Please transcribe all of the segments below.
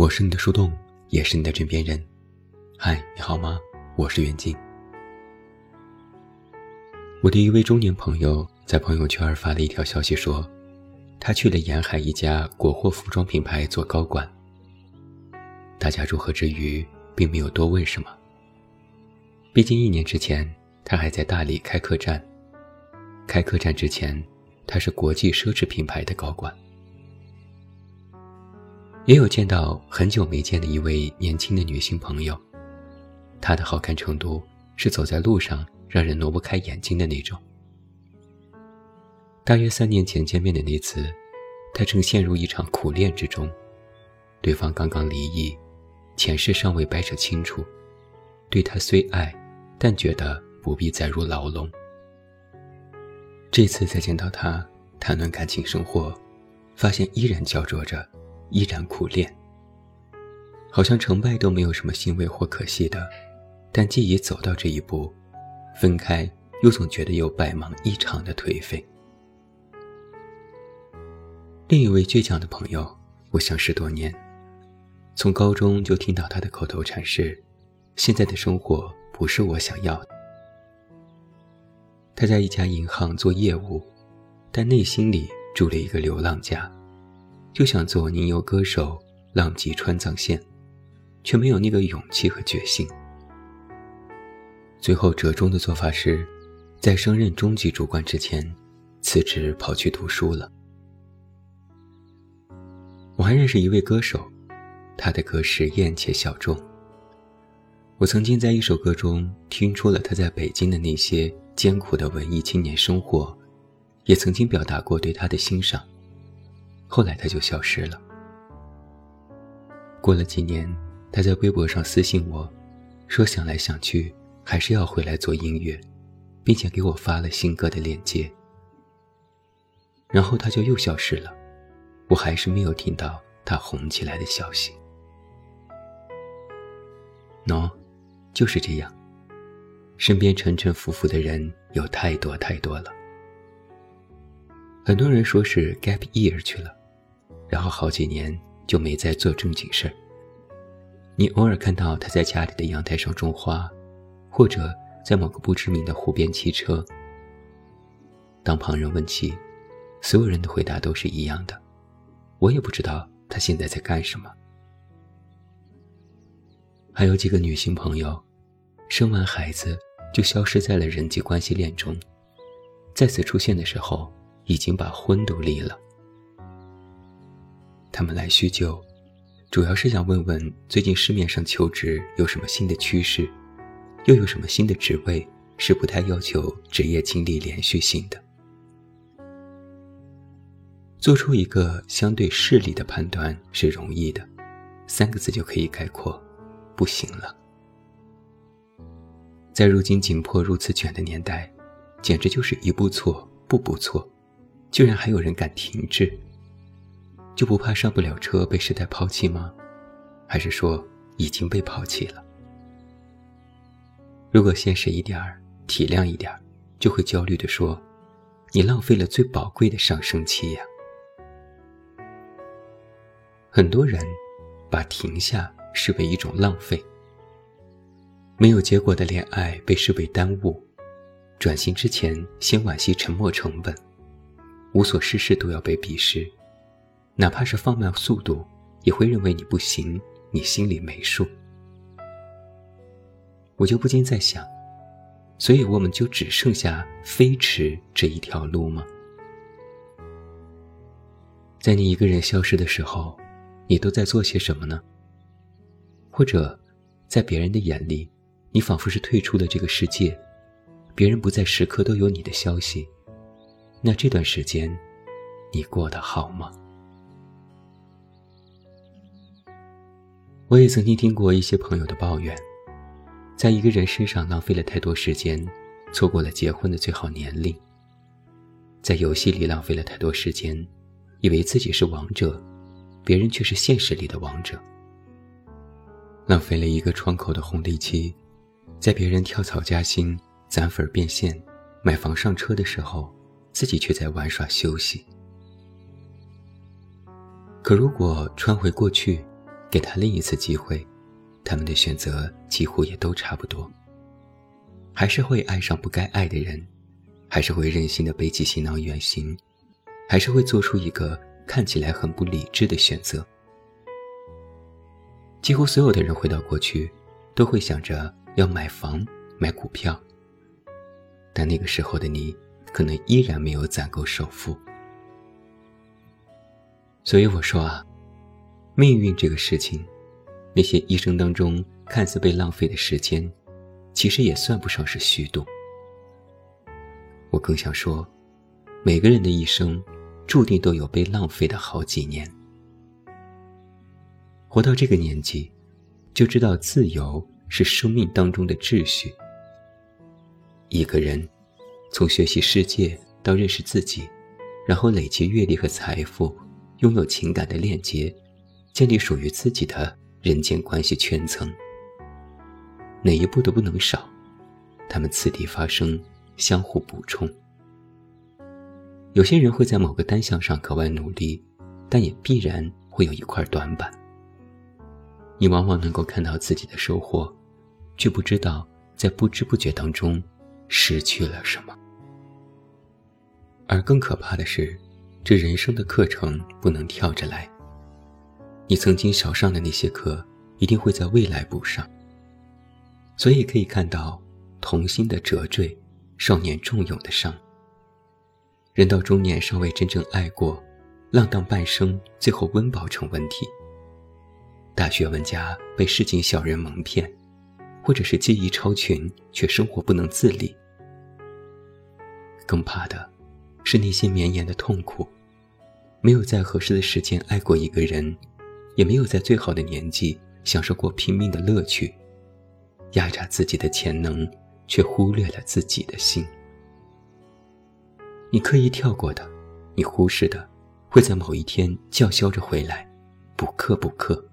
我是你的树洞，也是你的枕边人。嗨，你好吗？我是袁静。我的一位中年朋友在朋友圈发了一条消息，说他去了沿海一家国货服装品牌做高管。大家祝贺之余，并没有多问什么。毕竟一年之前，他还在大理开客栈。开客栈之前，他是国际奢侈品牌的高管。也有见到很久没见的一位年轻的女性朋友，她的好看程度是走在路上让人挪不开眼睛的那种。大约三年前见面的那次，她正陷入一场苦恋之中，对方刚刚离异，前世尚未掰扯清楚，对她虽爱，但觉得不必再入牢笼。这次再见到她，谈论感情生活，发现依然焦灼着。依然苦练，好像成败都没有什么欣慰或可惜的，但既已走到这一步，分开又总觉得有百忙一场的颓废。另一位倔强的朋友，我相识多年，从高中就听到他的口头禅是：“现在的生活不是我想要的。”他在一家银行做业务，但内心里住了一个流浪家。就想做宁游歌手，浪迹川藏线，却没有那个勇气和决心。最后折中的做法是，在升任中级主管之前，辞职跑去读书了。我还认识一位歌手，他的歌实验且小众。我曾经在一首歌中听出了他在北京的那些艰苦的文艺青年生活，也曾经表达过对他的欣赏。后来他就消失了。过了几年，他在微博上私信我，说想来想去还是要回来做音乐，并且给我发了新歌的链接。然后他就又消失了，我还是没有听到他红起来的消息。喏，就是这样，身边沉沉浮浮的人有太多太多了。很多人说是 gap year 去了。然后好几年就没再做正经事儿。你偶尔看到他在家里的阳台上种花，或者在某个不知名的湖边骑车。当旁人问起，所有人的回答都是一样的：我也不知道他现在在干什么。还有几个女性朋友，生完孩子就消失在了人际关系链中，再次出现的时候，已经把婚都离了。他们来叙旧，主要是想问问最近市面上求职有什么新的趋势，又有什么新的职位是不太要求职业经历连续性的。做出一个相对势利的判断是容易的，三个字就可以概括：不行了。在如今紧迫如此卷的年代，简直就是一步错，步步错，居然还有人敢停滞。就不怕上不了车被时代抛弃吗？还是说已经被抛弃了？如果现实一点儿、体谅一点儿，就会焦虑地说：“你浪费了最宝贵的上升期呀！”很多人把停下视为一种浪费，没有结果的恋爱被视为耽误，转型之前先惋惜沉没成本，无所事事都要被鄙视。哪怕是放慢速度，也会认为你不行，你心里没数。我就不禁在想，所以我们就只剩下飞驰这一条路吗？在你一个人消失的时候，你都在做些什么呢？或者，在别人的眼里，你仿佛是退出了这个世界，别人不在时刻都有你的消息，那这段时间，你过得好吗？我也曾经听过一些朋友的抱怨，在一个人身上浪费了太多时间，错过了结婚的最好年龄；在游戏里浪费了太多时间，以为自己是王者，别人却是现实里的王者；浪费了一个窗口的红利期，在别人跳槽加薪、攒粉变现、买房上车的时候，自己却在玩耍休息。可如果穿回过去，给他另一次机会，他们的选择几乎也都差不多。还是会爱上不该爱的人，还是会任性的背起行囊远行，还是会做出一个看起来很不理智的选择。几乎所有的人回到过去，都会想着要买房、买股票。但那个时候的你，可能依然没有攒够首付。所以我说啊，命运这个事情，那些一生当中看似被浪费的时间，其实也算不上是虚度。我更想说，每个人的一生，注定都有被浪费的好几年。活到这个年纪，就知道自由是生命当中的秩序。一个人，从学习世界到认识自己，然后累积阅历和财富。拥有情感的链接，建立属于自己的人间关系圈层。哪一步都不能少，他们此地发生，相互补充。有些人会在某个单项上格外努力，但也必然会有一块短板。你往往能够看到自己的收获，却不知道在不知不觉当中失去了什么。而更可怕的是。这人生的课程不能跳着来。你曾经少上的那些课，一定会在未来补上。所以可以看到，童心的折坠，少年重勇的伤。人到中年尚未真正爱过，浪荡半生，最后温饱成问题。大学问家被市井小人蒙骗，或者是技艺超群却生活不能自理。更怕的。是那些绵延的痛苦，没有在合适的时间爱过一个人，也没有在最好的年纪享受过拼命的乐趣，压榨自己的潜能，却忽略了自己的心。你刻意跳过的，你忽视的，会在某一天叫嚣着回来，补课补课。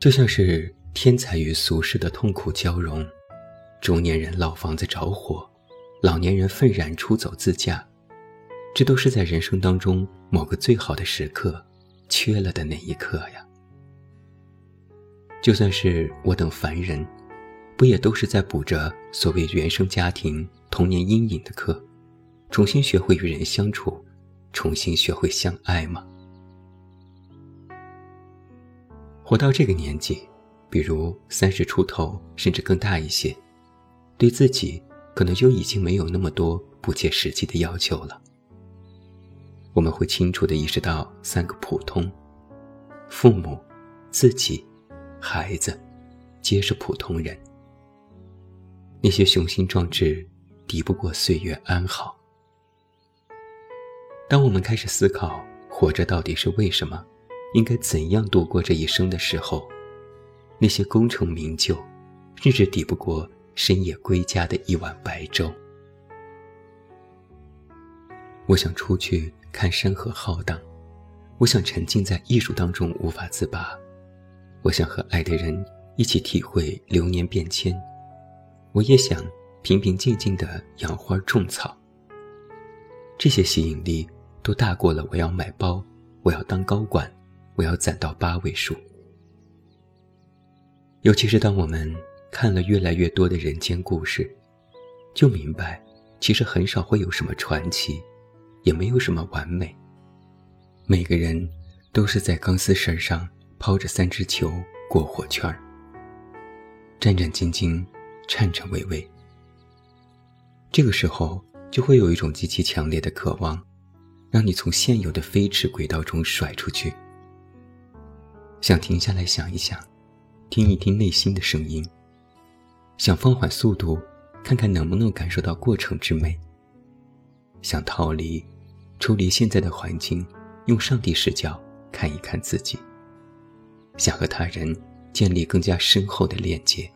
就像是天才与俗世的痛苦交融，中年人老房子着火。老年人愤然出走自驾，这都是在人生当中某个最好的时刻缺了的那一刻呀。就算是我等凡人，不也都是在补着所谓原生家庭童年阴影的课，重新学会与人相处，重新学会相爱吗？活到这个年纪，比如三十出头，甚至更大一些，对自己。可能就已经没有那么多不切实际的要求了。我们会清楚地意识到三个普通：父母、自己、孩子，皆是普通人。那些雄心壮志，敌不过岁月安好。当我们开始思考活着到底是为什么，应该怎样度过这一生的时候，那些功成名就，甚至抵不过。深夜归家的一碗白粥。我想出去看山河浩荡，我想沉浸在艺术当中无法自拔，我想和爱的人一起体会流年变迁，我也想平平静静的养花种草。这些吸引力都大过了我要买包，我要当高管，我要攒到八位数。尤其是当我们。看了越来越多的人间故事，就明白，其实很少会有什么传奇，也没有什么完美。每个人都是在钢丝绳上抛着三只球过火圈儿，战战兢兢，颤颤巍巍。这个时候，就会有一种极其强烈的渴望，让你从现有的飞驰轨道中甩出去，想停下来想一想，听一听内心的声音。想放缓速度，看看能不能感受到过程之美。想逃离，脱离现在的环境，用上帝视角看一看自己。想和他人建立更加深厚的链接，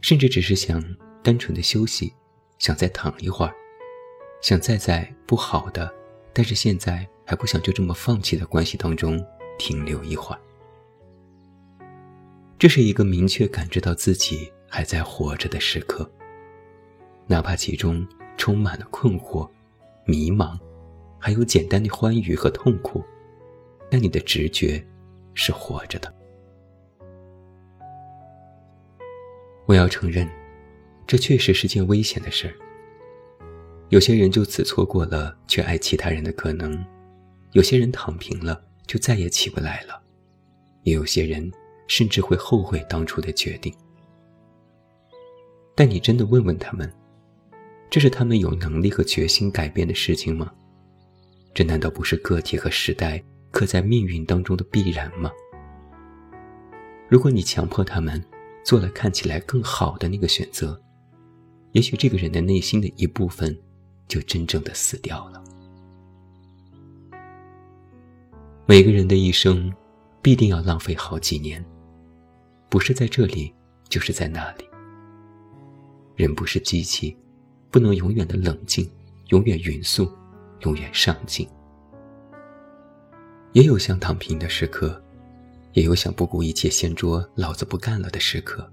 甚至只是想单纯的休息，想再躺一会儿，想再在不好的，但是现在还不想就这么放弃的关系当中停留一会儿。这是一个明确感知到自己还在活着的时刻，哪怕其中充满了困惑、迷茫，还有简单的欢愉和痛苦，但你的直觉是活着的。我要承认，这确实是件危险的事儿。有些人就此错过了去爱其他人的可能，有些人躺平了就再也起不来了，也有些人甚至会后悔当初的决定。但你真的问问他们，这是他们有能力和决心改变的事情吗？这难道不是个体和时代刻在命运当中的必然吗？如果你强迫他们做了看起来更好的那个选择，也许这个人的内心的一部分。就真正的死掉了。每个人的一生，必定要浪费好几年，不是在这里，就是在那里。人不是机器，不能永远的冷静，永远匀速，永远上进。也有想躺平的时刻，也有想不顾一切掀桌老子不干了的时刻，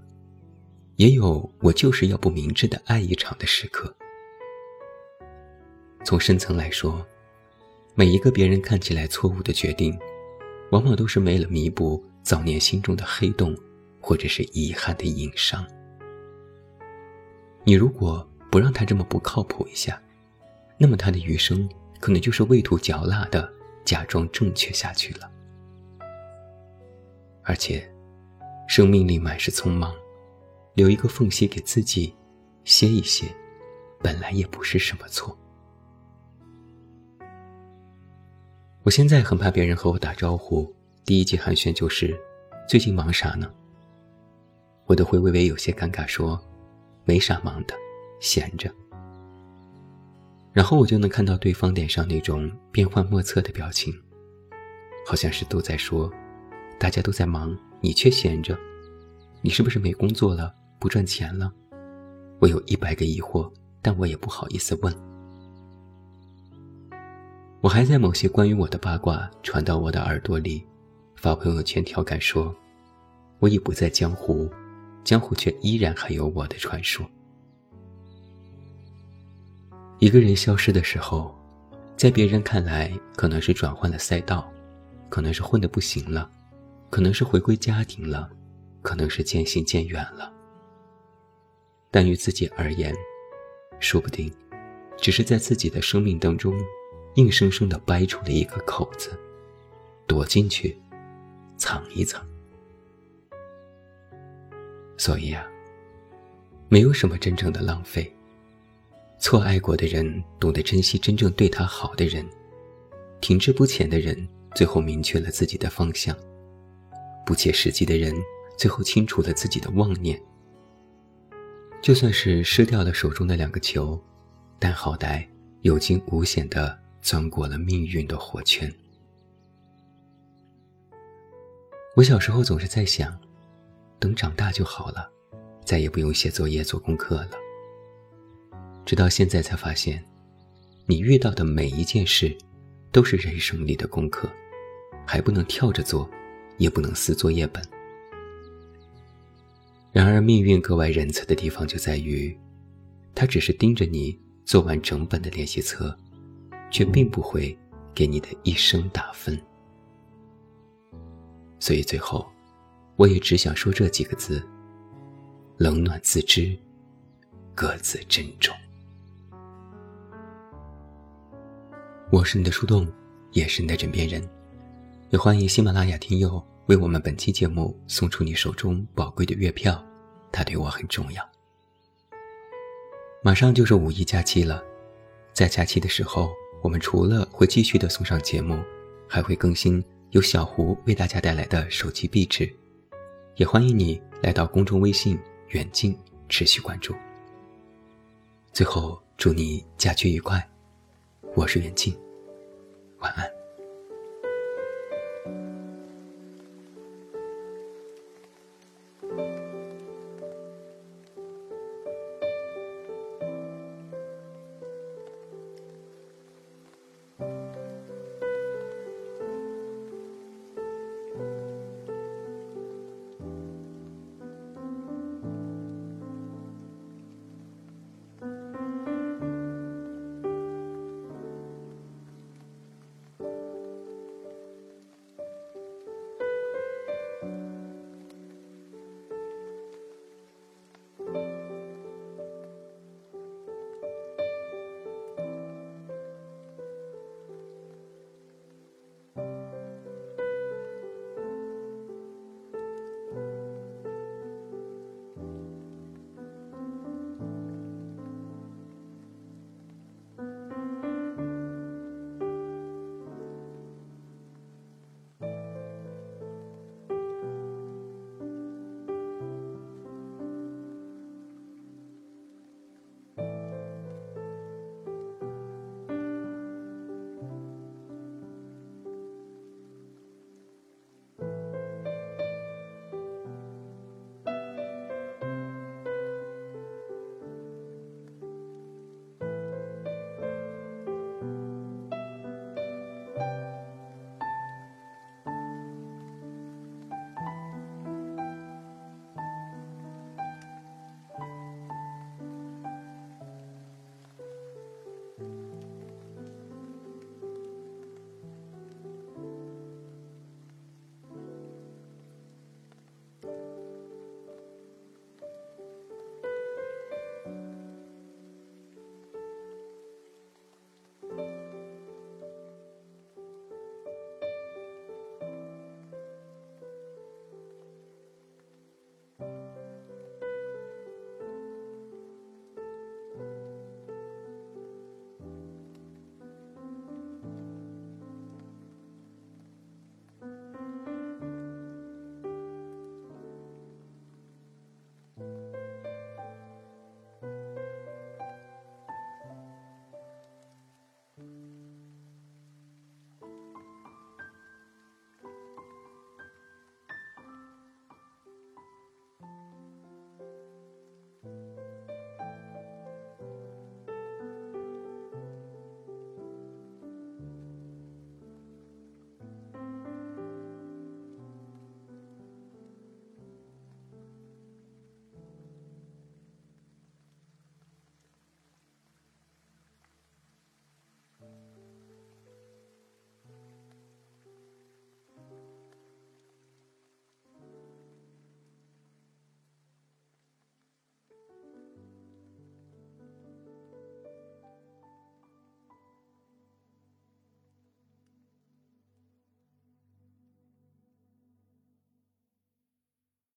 也有我就是要不明智的爱一场的时刻。从深层来说，每一个别人看起来错误的决定，往往都是为了弥补早年心中的黑洞，或者是遗憾的硬伤。你如果不让他这么不靠谱一下，那么他的余生可能就是味图嚼蜡的假装正确下去了。而且，生命里满是匆忙，留一个缝隙给自己歇一歇，本来也不是什么错。我现在很怕别人和我打招呼，第一句寒暄就是：“最近忙啥呢？”我都会微微有些尴尬，说：“没啥忙的，闲着。”然后我就能看到对方脸上那种变幻莫测的表情，好像是都在说：“大家都在忙，你却闲着，你是不是没工作了，不赚钱了？”我有一百个疑惑，但我也不好意思问。我还在某些关于我的八卦传到我的耳朵里，发朋友圈调侃说：“我已不在江湖，江湖却依然还有我的传说。”一个人消失的时候，在别人看来可能是转换了赛道，可能是混得不行了，可能是回归家庭了，可能是渐行渐远了。但于自己而言，说不定只是在自己的生命当中。硬生生的掰出了一个口子，躲进去，藏一藏。所以啊，没有什么真正的浪费。错爱过的人懂得珍惜真正对他好的人，停滞不前的人最后明确了自己的方向，不切实际的人最后清除了自己的妄念。就算是失掉了手中的两个球，但好歹有惊无险的。钻过了命运的火圈。我小时候总是在想，等长大就好了，再也不用写作业、做功课了。直到现在才发现，你遇到的每一件事，都是人生里的功课，还不能跳着做，也不能撕作业本。然而，命运格外仁慈的地方就在于，它只是盯着你做完整本的练习册。却并不会给你的一生打分，所以最后，我也只想说这几个字：冷暖自知，各自珍重。我是你的树洞，也是你的枕边人，也欢迎喜马拉雅听友为我们本期节目送出你手中宝贵的月票，它对我很重要。马上就是五一假期了，在假期的时候。我们除了会继续的送上节目，还会更新由小胡为大家带来的手机壁纸，也欢迎你来到公众微信远近持续关注。最后，祝你假期愉快，我是袁静，晚安。